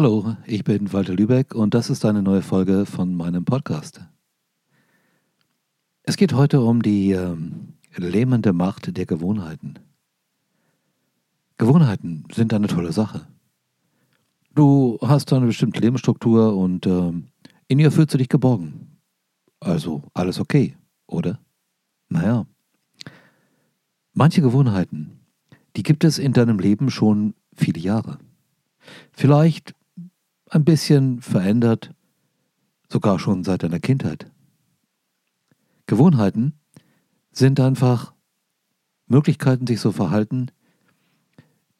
Hallo, ich bin Walter Lübeck und das ist eine neue Folge von meinem Podcast. Es geht heute um die ähm, lähmende Macht der Gewohnheiten. Gewohnheiten sind eine tolle Sache. Du hast eine bestimmte Lebensstruktur und ähm, in ihr fühlst du dich geborgen. Also alles okay, oder? Naja. Manche Gewohnheiten, die gibt es in deinem Leben schon viele Jahre. Vielleicht ein bisschen verändert, sogar schon seit deiner Kindheit. Gewohnheiten sind einfach Möglichkeiten, sich so verhalten,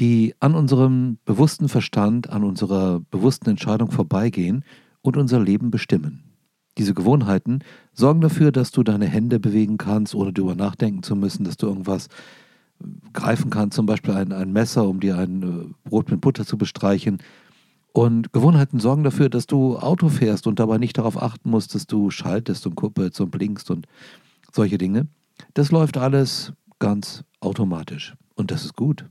die an unserem bewussten Verstand, an unserer bewussten Entscheidung vorbeigehen und unser Leben bestimmen. Diese Gewohnheiten sorgen dafür, dass du deine Hände bewegen kannst, ohne darüber nachdenken zu müssen, dass du irgendwas greifen kannst, zum Beispiel ein, ein Messer, um dir ein äh, Brot mit Butter zu bestreichen, und Gewohnheiten sorgen dafür, dass du Auto fährst und dabei nicht darauf achten musst, dass du schaltest und kuppelst und blinkst und solche Dinge. Das läuft alles ganz automatisch. Und das ist gut.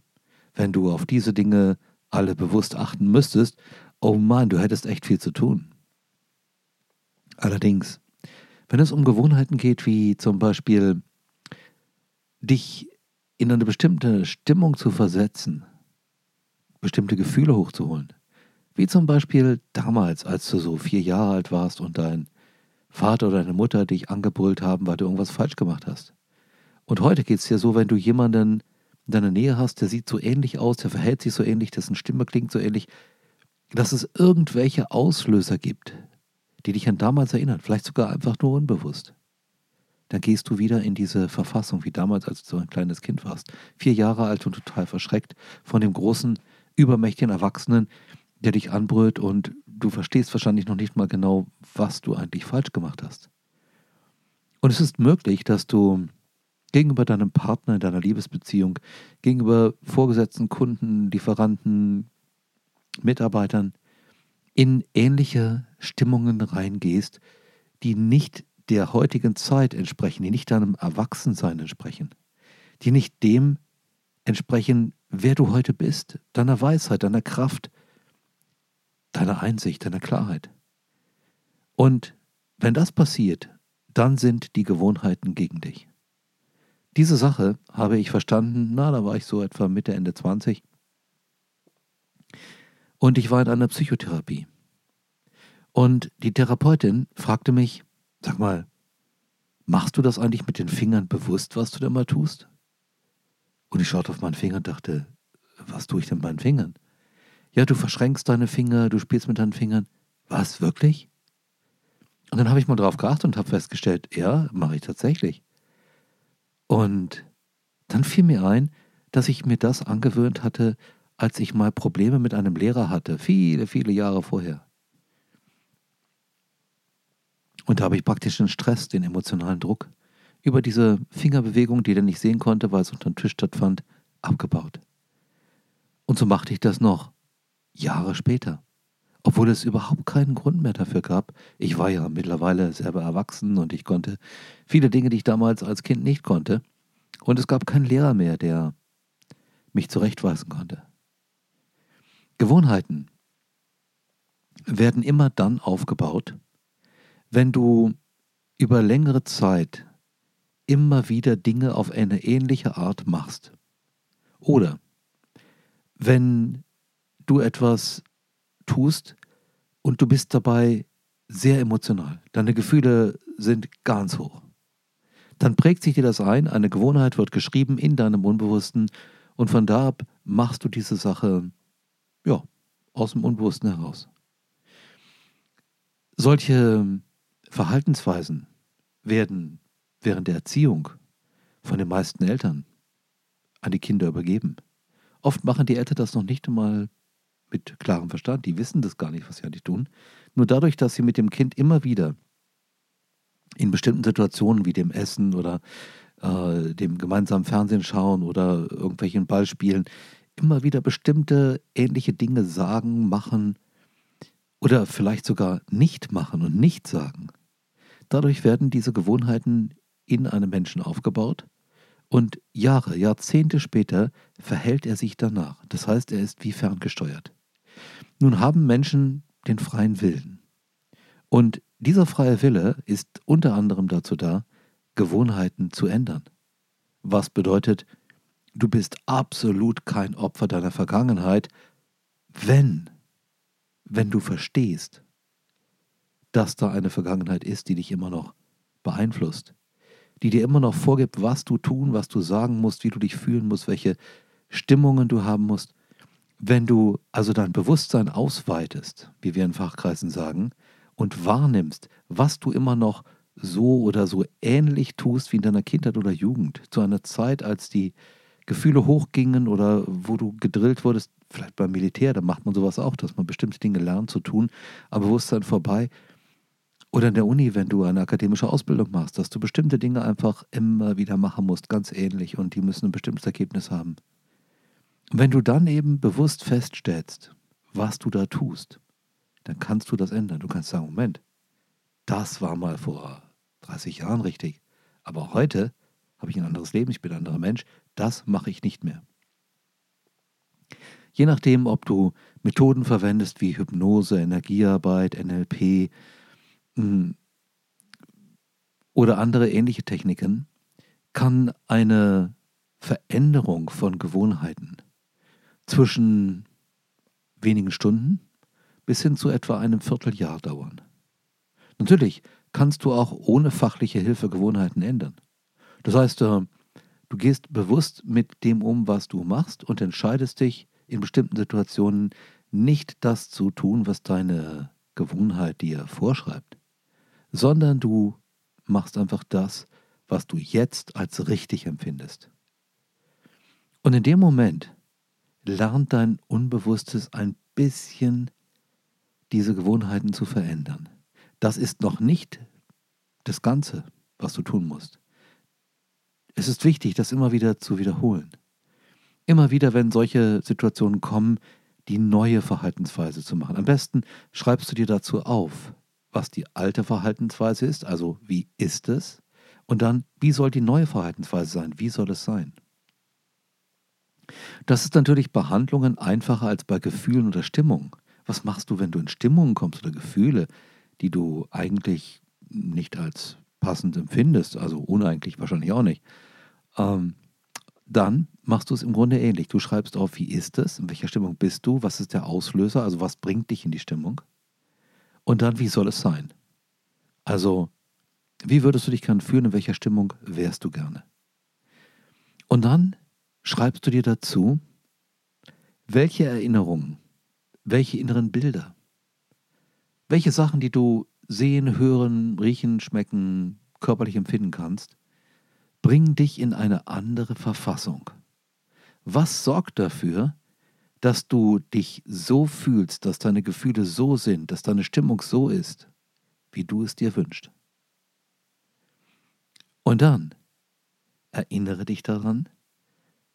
Wenn du auf diese Dinge alle bewusst achten müsstest, oh Mann, du hättest echt viel zu tun. Allerdings, wenn es um Gewohnheiten geht, wie zum Beispiel dich in eine bestimmte Stimmung zu versetzen, bestimmte Gefühle hochzuholen, wie zum Beispiel damals, als du so vier Jahre alt warst und dein Vater oder deine Mutter dich angebrüllt haben, weil du irgendwas falsch gemacht hast. Und heute geht es dir so, wenn du jemanden in deiner Nähe hast, der sieht so ähnlich aus, der verhält sich so ähnlich, dessen Stimme klingt so ähnlich, dass es irgendwelche Auslöser gibt, die dich an damals erinnern, vielleicht sogar einfach nur unbewusst. Dann gehst du wieder in diese Verfassung wie damals, als du so ein kleines Kind warst. Vier Jahre alt und total verschreckt von dem großen, übermächtigen Erwachsenen, der dich anbrüllt und du verstehst wahrscheinlich noch nicht mal genau, was du eigentlich falsch gemacht hast. Und es ist möglich, dass du gegenüber deinem Partner in deiner Liebesbeziehung, gegenüber Vorgesetzten, Kunden, Lieferanten, Mitarbeitern in ähnliche Stimmungen reingehst, die nicht der heutigen Zeit entsprechen, die nicht deinem Erwachsensein entsprechen, die nicht dem entsprechen, wer du heute bist, deiner Weisheit, deiner Kraft, deiner Einsicht, deiner Klarheit. Und wenn das passiert, dann sind die Gewohnheiten gegen dich. Diese Sache habe ich verstanden, na, da war ich so etwa Mitte, Ende 20. Und ich war in einer Psychotherapie. Und die Therapeutin fragte mich, sag mal, machst du das eigentlich mit den Fingern bewusst, was du da mal tust? Und ich schaute auf meinen Finger und dachte, was tue ich denn mit meinen Fingern? Ja, du verschränkst deine Finger, du spielst mit deinen Fingern. Was, wirklich? Und dann habe ich mal drauf geachtet und habe festgestellt, ja, mache ich tatsächlich. Und dann fiel mir ein, dass ich mir das angewöhnt hatte, als ich mal Probleme mit einem Lehrer hatte, viele, viele Jahre vorher. Und da habe ich praktisch den Stress, den emotionalen Druck über diese Fingerbewegung, die er nicht sehen konnte, weil es unter dem Tisch stattfand, abgebaut. Und so machte ich das noch Jahre später. Obwohl es überhaupt keinen Grund mehr dafür gab. Ich war ja mittlerweile selber erwachsen und ich konnte viele Dinge, die ich damals als Kind nicht konnte. Und es gab keinen Lehrer mehr, der mich zurechtweisen konnte. Gewohnheiten werden immer dann aufgebaut, wenn du über längere Zeit immer wieder Dinge auf eine ähnliche Art machst. Oder wenn du etwas tust und du bist dabei sehr emotional. Deine Gefühle sind ganz hoch. Dann prägt sich dir das ein, eine Gewohnheit wird geschrieben in deinem Unbewussten und von da ab machst du diese Sache, ja, aus dem Unbewussten heraus. Solche Verhaltensweisen werden während der Erziehung von den meisten Eltern an die Kinder übergeben. Oft machen die Eltern das noch nicht einmal mit klarem Verstand, die wissen das gar nicht, was sie eigentlich tun. Nur dadurch, dass sie mit dem Kind immer wieder in bestimmten Situationen wie dem Essen oder äh, dem gemeinsamen Fernsehen schauen oder irgendwelchen Ballspielen immer wieder bestimmte ähnliche Dinge sagen, machen oder vielleicht sogar nicht machen und nicht sagen. Dadurch werden diese Gewohnheiten in einem Menschen aufgebaut und Jahre, Jahrzehnte später verhält er sich danach. Das heißt, er ist wie ferngesteuert. Nun haben Menschen den freien Willen. Und dieser freie Wille ist unter anderem dazu da, Gewohnheiten zu ändern. Was bedeutet, du bist absolut kein Opfer deiner Vergangenheit, wenn, wenn du verstehst, dass da eine Vergangenheit ist, die dich immer noch beeinflusst, die dir immer noch vorgibt, was du tun, was du sagen musst, wie du dich fühlen musst, welche Stimmungen du haben musst. Wenn du also dein Bewusstsein ausweitest, wie wir in Fachkreisen sagen, und wahrnimmst, was du immer noch so oder so ähnlich tust wie in deiner Kindheit oder Jugend, zu einer Zeit, als die Gefühle hochgingen oder wo du gedrillt wurdest, vielleicht beim Militär, da macht man sowas auch, dass man bestimmte Dinge lernt zu tun, aber Bewusstsein vorbei. Oder in der Uni, wenn du eine akademische Ausbildung machst, dass du bestimmte Dinge einfach immer wieder machen musst, ganz ähnlich, und die müssen ein bestimmtes Ergebnis haben. Wenn du dann eben bewusst feststellst, was du da tust, dann kannst du das ändern. Du kannst sagen, Moment, das war mal vor 30 Jahren richtig, aber heute habe ich ein anderes Leben, ich bin ein anderer Mensch, das mache ich nicht mehr. Je nachdem, ob du Methoden verwendest wie Hypnose, Energiearbeit, NLP hm, oder andere ähnliche Techniken, kann eine Veränderung von Gewohnheiten zwischen wenigen Stunden bis hin zu etwa einem Vierteljahr dauern. Natürlich kannst du auch ohne fachliche Hilfe Gewohnheiten ändern. Das heißt, äh, du gehst bewusst mit dem um, was du machst und entscheidest dich in bestimmten Situationen nicht das zu tun, was deine Gewohnheit dir vorschreibt, sondern du machst einfach das, was du jetzt als richtig empfindest. Und in dem Moment lernt dein Unbewusstes ein bisschen diese Gewohnheiten zu verändern. Das ist noch nicht das Ganze, was du tun musst. Es ist wichtig, das immer wieder zu wiederholen. Immer wieder, wenn solche Situationen kommen, die neue Verhaltensweise zu machen. Am besten schreibst du dir dazu auf, was die alte Verhaltensweise ist, also wie ist es, und dann, wie soll die neue Verhaltensweise sein, wie soll es sein. Das ist natürlich bei Handlungen einfacher als bei Gefühlen oder Stimmungen. Was machst du, wenn du in Stimmungen kommst oder Gefühle, die du eigentlich nicht als passend empfindest, also uneigentlich wahrscheinlich auch nicht, ähm, dann machst du es im Grunde ähnlich. Du schreibst auf, wie ist es, in welcher Stimmung bist du, was ist der Auslöser, also was bringt dich in die Stimmung und dann, wie soll es sein? Also, wie würdest du dich gerne fühlen, in welcher Stimmung wärst du gerne? Und dann schreibst du dir dazu, welche Erinnerungen welche inneren Bilder? Welche Sachen, die du sehen, hören, riechen, schmecken, körperlich empfinden kannst, bringen dich in eine andere Verfassung? Was sorgt dafür, dass du dich so fühlst, dass deine Gefühle so sind, dass deine Stimmung so ist, wie du es dir wünschst? Und dann erinnere dich daran,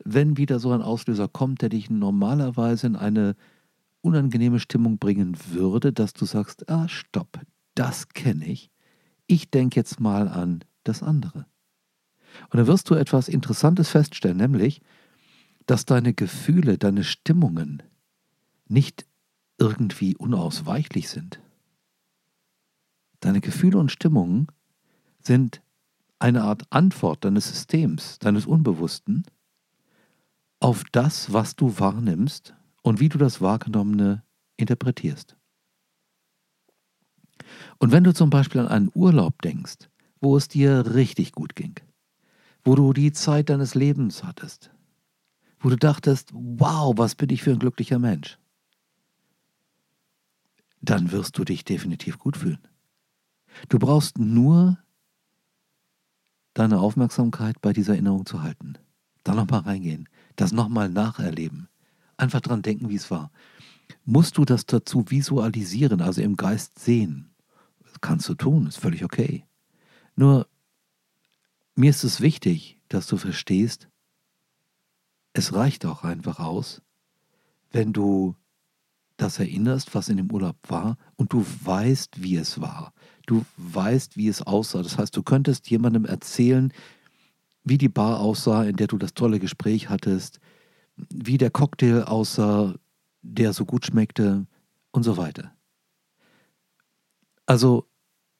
wenn wieder so ein Auslöser kommt, der dich normalerweise in eine unangenehme Stimmung bringen würde, dass du sagst, ah, stopp, das kenne ich. Ich denke jetzt mal an das andere. Und dann wirst du etwas Interessantes feststellen, nämlich, dass deine Gefühle, deine Stimmungen nicht irgendwie unausweichlich sind. Deine Gefühle und Stimmungen sind eine Art Antwort deines Systems, deines Unbewussten auf das, was du wahrnimmst und wie du das Wahrgenommene interpretierst. Und wenn du zum Beispiel an einen Urlaub denkst, wo es dir richtig gut ging, wo du die Zeit deines Lebens hattest, wo du dachtest, wow, was bin ich für ein glücklicher Mensch, dann wirst du dich definitiv gut fühlen. Du brauchst nur deine Aufmerksamkeit bei dieser Erinnerung zu halten. Da nochmal reingehen, das nochmal nacherleben, einfach dran denken, wie es war. Musst du das dazu visualisieren, also im Geist sehen? Das kannst du tun, ist völlig okay. Nur, mir ist es wichtig, dass du verstehst, es reicht auch einfach aus, wenn du das erinnerst, was in dem Urlaub war und du weißt, wie es war. Du weißt, wie es aussah. Das heißt, du könntest jemandem erzählen, wie die Bar aussah, in der du das tolle Gespräch hattest, wie der Cocktail aussah, der so gut schmeckte und so weiter. Also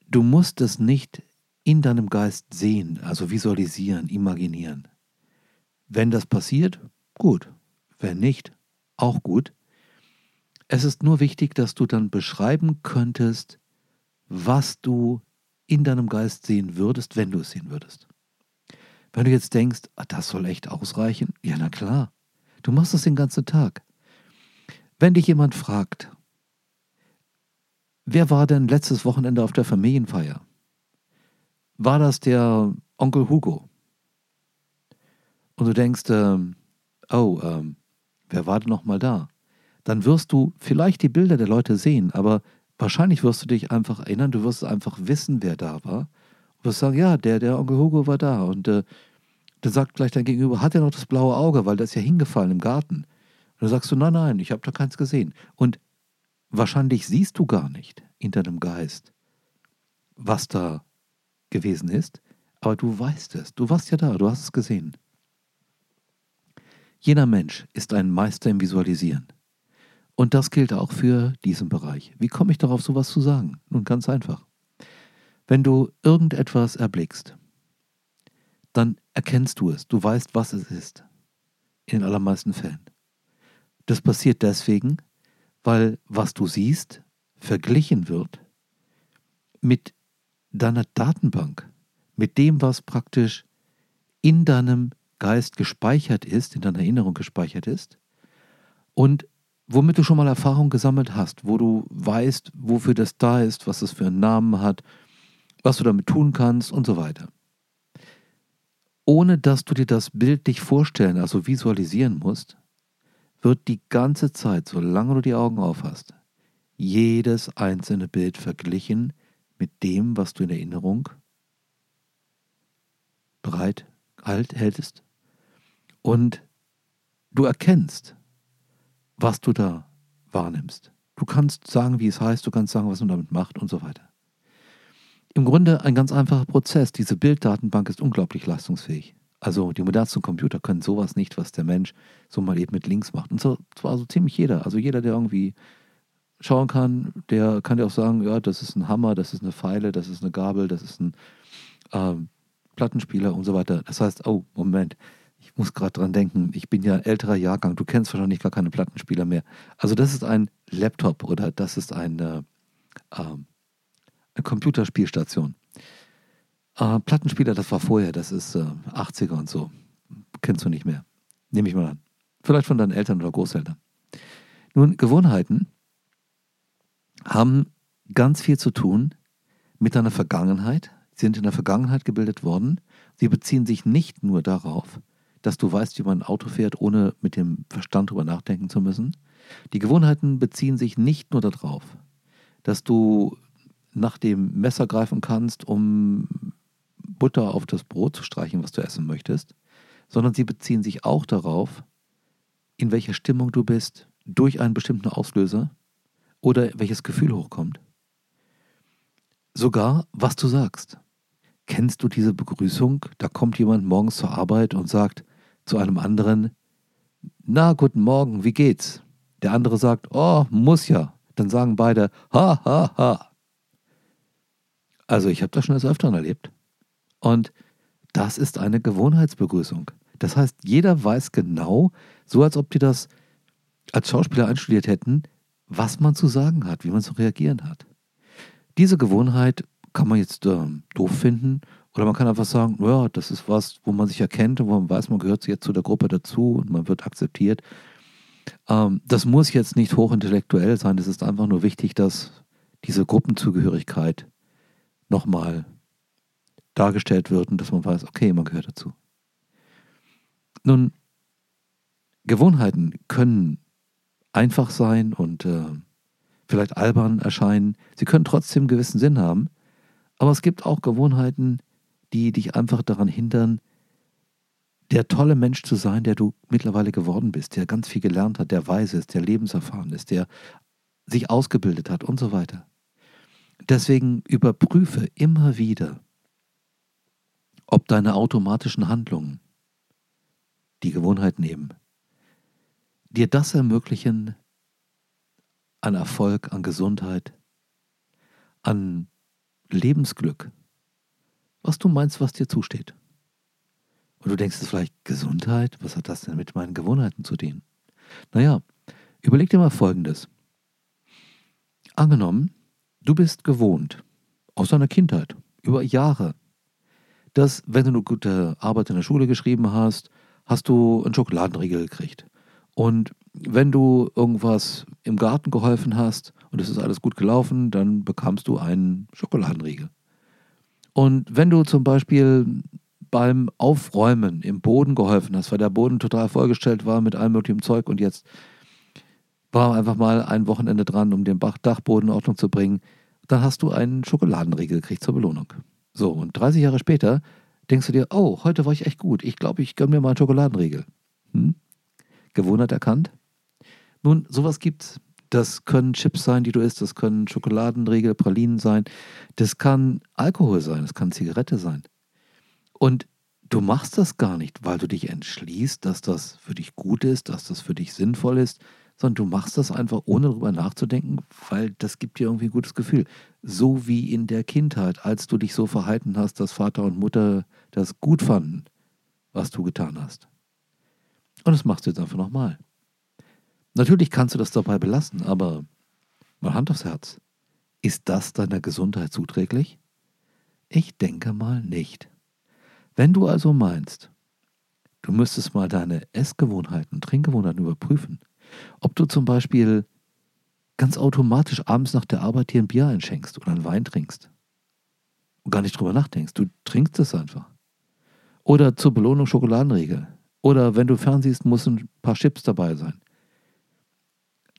du musst es nicht in deinem Geist sehen, also visualisieren, imaginieren. Wenn das passiert, gut. Wenn nicht, auch gut. Es ist nur wichtig, dass du dann beschreiben könntest, was du in deinem Geist sehen würdest, wenn du es sehen würdest. Wenn du jetzt denkst, ah, das soll echt ausreichen, ja, na klar. Du machst das den ganzen Tag. Wenn dich jemand fragt, wer war denn letztes Wochenende auf der Familienfeier? War das der Onkel Hugo? Und du denkst, ähm, oh, ähm, wer war denn nochmal da? Dann wirst du vielleicht die Bilder der Leute sehen, aber wahrscheinlich wirst du dich einfach erinnern, du wirst einfach wissen, wer da war wirst sagen, ja, der, der Onkel Hugo war da. Und äh, dann sagt gleich dein Gegenüber, hat er noch das blaue Auge, weil das ist ja hingefallen im Garten. Und dann sagst du, nein, nein, ich habe da keins gesehen. Und wahrscheinlich siehst du gar nicht in deinem Geist, was da gewesen ist, aber du weißt es. Du warst ja da, du hast es gesehen. Jeder Mensch ist ein Meister im Visualisieren. Und das gilt auch für diesen Bereich. Wie komme ich darauf, sowas zu sagen? Nun ganz einfach. Wenn du irgendetwas erblickst, dann erkennst du es, du weißt, was es ist. In den allermeisten Fällen. Das passiert deswegen, weil was du siehst, verglichen wird mit deiner Datenbank, mit dem, was praktisch in deinem Geist gespeichert ist, in deiner Erinnerung gespeichert ist und womit du schon mal Erfahrung gesammelt hast, wo du weißt, wofür das da ist, was es für einen Namen hat, was du damit tun kannst und so weiter. Ohne dass du dir das bildlich vorstellen, also visualisieren musst, wird die ganze Zeit, solange du die Augen auf hast, jedes einzelne Bild verglichen mit dem, was du in Erinnerung bereit halt hältst. Und du erkennst, was du da wahrnimmst. Du kannst sagen, wie es heißt, du kannst sagen, was man damit macht und so weiter. Im Grunde ein ganz einfacher Prozess. Diese Bilddatenbank ist unglaublich leistungsfähig. Also die modernsten Computer können sowas nicht, was der Mensch so mal eben mit links macht. Und so, zwar so ziemlich jeder. Also jeder, der irgendwie schauen kann, der kann dir auch sagen, ja, das ist ein Hammer, das ist eine Pfeile, das ist eine Gabel, das ist ein ähm, Plattenspieler und so weiter. Das heißt, oh, Moment, ich muss gerade dran denken, ich bin ja älterer Jahrgang, du kennst wahrscheinlich gar keine Plattenspieler mehr. Also das ist ein Laptop oder das ist ein äh, ähm, eine Computerspielstation. Äh, Plattenspieler, das war vorher, das ist äh, 80er und so. Kennst du nicht mehr. Nehme ich mal an. Vielleicht von deinen Eltern oder Großeltern. Nun, Gewohnheiten haben ganz viel zu tun mit deiner Vergangenheit. Sie sind in der Vergangenheit gebildet worden. Sie beziehen sich nicht nur darauf, dass du weißt, wie man ein Auto fährt, ohne mit dem Verstand darüber nachdenken zu müssen. Die Gewohnheiten beziehen sich nicht nur darauf, dass du nach dem Messer greifen kannst, um Butter auf das Brot zu streichen, was du essen möchtest, sondern sie beziehen sich auch darauf, in welcher Stimmung du bist, durch einen bestimmten Auslöser oder welches Gefühl hochkommt. Sogar, was du sagst. Kennst du diese Begrüßung? Da kommt jemand morgens zur Arbeit und sagt zu einem anderen, na, guten Morgen, wie geht's? Der andere sagt, oh, muss ja. Dann sagen beide, ha, ha, ha. Also ich habe das schon des Öfteren erlebt. Und das ist eine Gewohnheitsbegrüßung. Das heißt, jeder weiß genau, so als ob die das als Schauspieler einstudiert hätten, was man zu sagen hat, wie man zu reagieren hat. Diese Gewohnheit kann man jetzt äh, doof finden oder man kann einfach sagen, ja, das ist was, wo man sich erkennt und wo man weiß, man gehört jetzt zu der Gruppe dazu und man wird akzeptiert. Ähm, das muss jetzt nicht hochintellektuell sein, es ist einfach nur wichtig, dass diese Gruppenzugehörigkeit nochmal dargestellt wird und dass man weiß, okay, man gehört dazu. Nun, Gewohnheiten können einfach sein und äh, vielleicht albern erscheinen. Sie können trotzdem einen gewissen Sinn haben. Aber es gibt auch Gewohnheiten, die dich einfach daran hindern, der tolle Mensch zu sein, der du mittlerweile geworden bist, der ganz viel gelernt hat, der weise ist, der lebenserfahren ist, der sich ausgebildet hat und so weiter. Deswegen überprüfe immer wieder, ob deine automatischen Handlungen, die Gewohnheit nehmen, dir das ermöglichen, an Erfolg, an Gesundheit, an Lebensglück, was du meinst, was dir zusteht. Und du denkst es vielleicht, Gesundheit? Was hat das denn mit meinen Gewohnheiten zu tun? Naja, überleg dir mal Folgendes. Angenommen, du bist gewohnt, aus deiner Kindheit, über Jahre, dass, wenn du eine gute Arbeit in der Schule geschrieben hast, hast du einen Schokoladenriegel gekriegt. Und wenn du irgendwas im Garten geholfen hast und es ist alles gut gelaufen, dann bekamst du einen Schokoladenriegel. Und wenn du zum Beispiel beim Aufräumen im Boden geholfen hast, weil der Boden total vollgestellt war mit allem möglichen Zeug und jetzt war einfach mal ein Wochenende dran, um den Dachboden in Ordnung zu bringen, dann hast du einen Schokoladenriegel gekriegt zur Belohnung. So, und 30 Jahre später denkst du dir, oh, heute war ich echt gut, ich glaube, ich gönne mir mal einen Schokoladenriegel. Hm? Gewohnheit erkannt? Nun, sowas gibt's. Das können Chips sein, die du isst, das können Schokoladenriegel, Pralinen sein, das kann Alkohol sein, das kann Zigarette sein. Und du machst das gar nicht, weil du dich entschließt, dass das für dich gut ist, dass das für dich sinnvoll ist, sondern du machst das einfach ohne darüber nachzudenken, weil das gibt dir irgendwie ein gutes Gefühl. So wie in der Kindheit, als du dich so verhalten hast, dass Vater und Mutter das gut fanden, was du getan hast. Und das machst du jetzt einfach nochmal. Natürlich kannst du das dabei belassen, aber mal Hand aufs Herz. Ist das deiner Gesundheit zuträglich? Ich denke mal nicht. Wenn du also meinst, du müsstest mal deine Essgewohnheiten, Trinkgewohnheiten überprüfen, ob du zum Beispiel ganz automatisch abends nach der Arbeit dir ein Bier einschenkst oder einen Wein trinkst und gar nicht drüber nachdenkst, du trinkst es einfach. Oder zur Belohnung Schokoladenriegel. Oder wenn du fernsiehst, muss ein paar Chips dabei sein.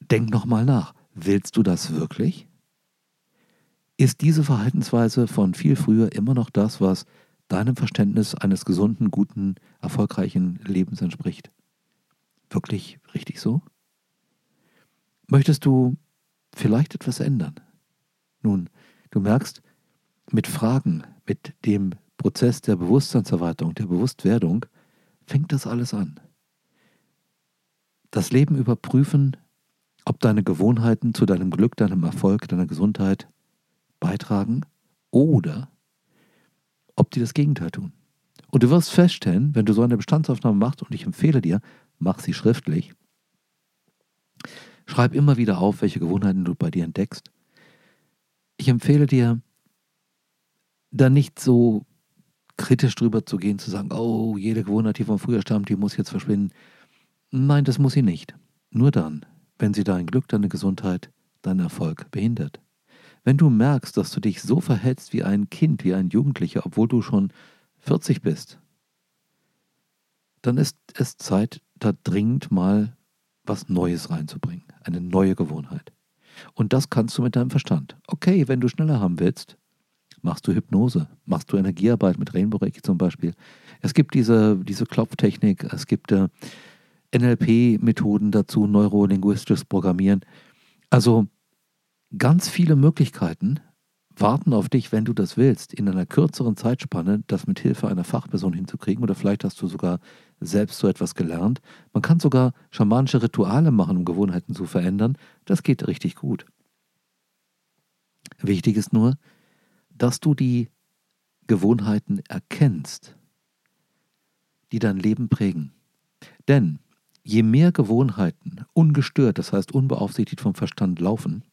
Denk nochmal nach. Willst du das wirklich? Ist diese Verhaltensweise von viel früher immer noch das, was deinem Verständnis eines gesunden, guten, erfolgreichen Lebens entspricht? Wirklich richtig so? Möchtest du vielleicht etwas ändern? Nun, du merkst, mit Fragen, mit dem Prozess der Bewusstseinserweiterung, der Bewusstwerdung, fängt das alles an. Das Leben überprüfen ob deine Gewohnheiten zu deinem Glück, deinem Erfolg, deiner Gesundheit beitragen oder ob die das Gegenteil tun. Und du wirst feststellen, wenn du so eine Bestandsaufnahme machst, und ich empfehle dir, mach sie schriftlich, schreib immer wieder auf, welche Gewohnheiten du bei dir entdeckst. Ich empfehle dir, da nicht so kritisch drüber zu gehen, zu sagen, oh, jede Gewohnheit, die von früher stammt, die muss jetzt verschwinden. Nein, das muss sie nicht. Nur dann, wenn sie dein Glück, deine Gesundheit, deinen Erfolg behindert. Wenn du merkst, dass du dich so verhältst wie ein Kind, wie ein Jugendlicher, obwohl du schon 40 bist, dann ist es Zeit, da dringend mal was Neues reinzubringen, eine neue Gewohnheit. Und das kannst du mit deinem Verstand. Okay, wenn du schneller haben willst, machst du Hypnose, machst du Energiearbeit mit Rainbow Reiki zum Beispiel. Es gibt diese, diese Klopftechnik, es gibt äh, NLP-Methoden dazu, neurolinguistisches Programmieren. Also ganz viele Möglichkeiten warten auf dich, wenn du das willst, in einer kürzeren Zeitspanne das mit Hilfe einer Fachperson hinzukriegen oder vielleicht hast du sogar selbst so etwas gelernt. Man kann sogar schamanische Rituale machen, um Gewohnheiten zu verändern. Das geht richtig gut. Wichtig ist nur, dass du die Gewohnheiten erkennst, die dein Leben prägen. Denn je mehr Gewohnheiten ungestört, das heißt unbeaufsichtigt vom Verstand laufen,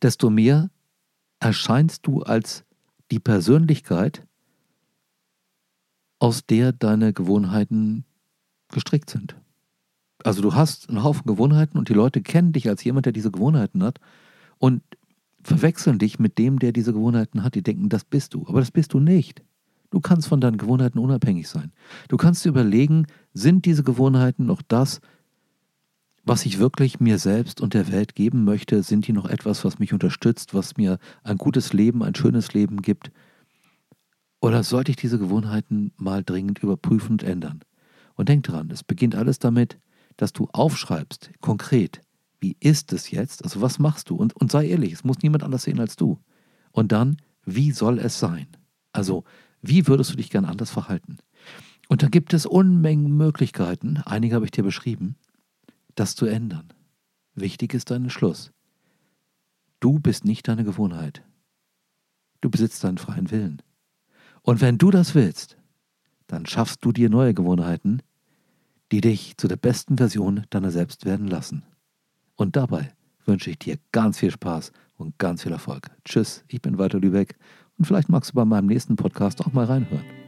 desto mehr erscheinst du als die Persönlichkeit, aus der deine Gewohnheiten gestrickt sind. Also du hast einen Haufen Gewohnheiten und die Leute kennen dich als jemand, der diese Gewohnheiten hat und verwechseln dich mit dem, der diese Gewohnheiten hat. Die denken, das bist du, aber das bist du nicht. Du kannst von deinen Gewohnheiten unabhängig sein. Du kannst dir überlegen, sind diese Gewohnheiten noch das, was ich wirklich mir selbst und der Welt geben möchte? Sind die noch etwas, was mich unterstützt, was mir ein gutes Leben, ein schönes Leben gibt? Oder sollte ich diese Gewohnheiten mal dringend überprüfen und ändern? Und denk dran, es beginnt alles damit, dass du aufschreibst, konkret, wie ist es jetzt? Also was machst du? Und, und sei ehrlich, es muss niemand anders sehen als du. Und dann, wie soll es sein? Also wie würdest du dich gern anders verhalten? Und da gibt es Unmengen Möglichkeiten, einige habe ich dir beschrieben, das zu ändern. Wichtig ist dein Schluss. Du bist nicht deine Gewohnheit. Du besitzt deinen freien Willen. Und wenn du das willst, dann schaffst du dir neue Gewohnheiten, die dich zu der besten Version deiner selbst werden lassen. Und dabei wünsche ich dir ganz viel Spaß und ganz viel Erfolg. Tschüss, ich bin Walter Lübeck und vielleicht magst du bei meinem nächsten Podcast auch mal reinhören.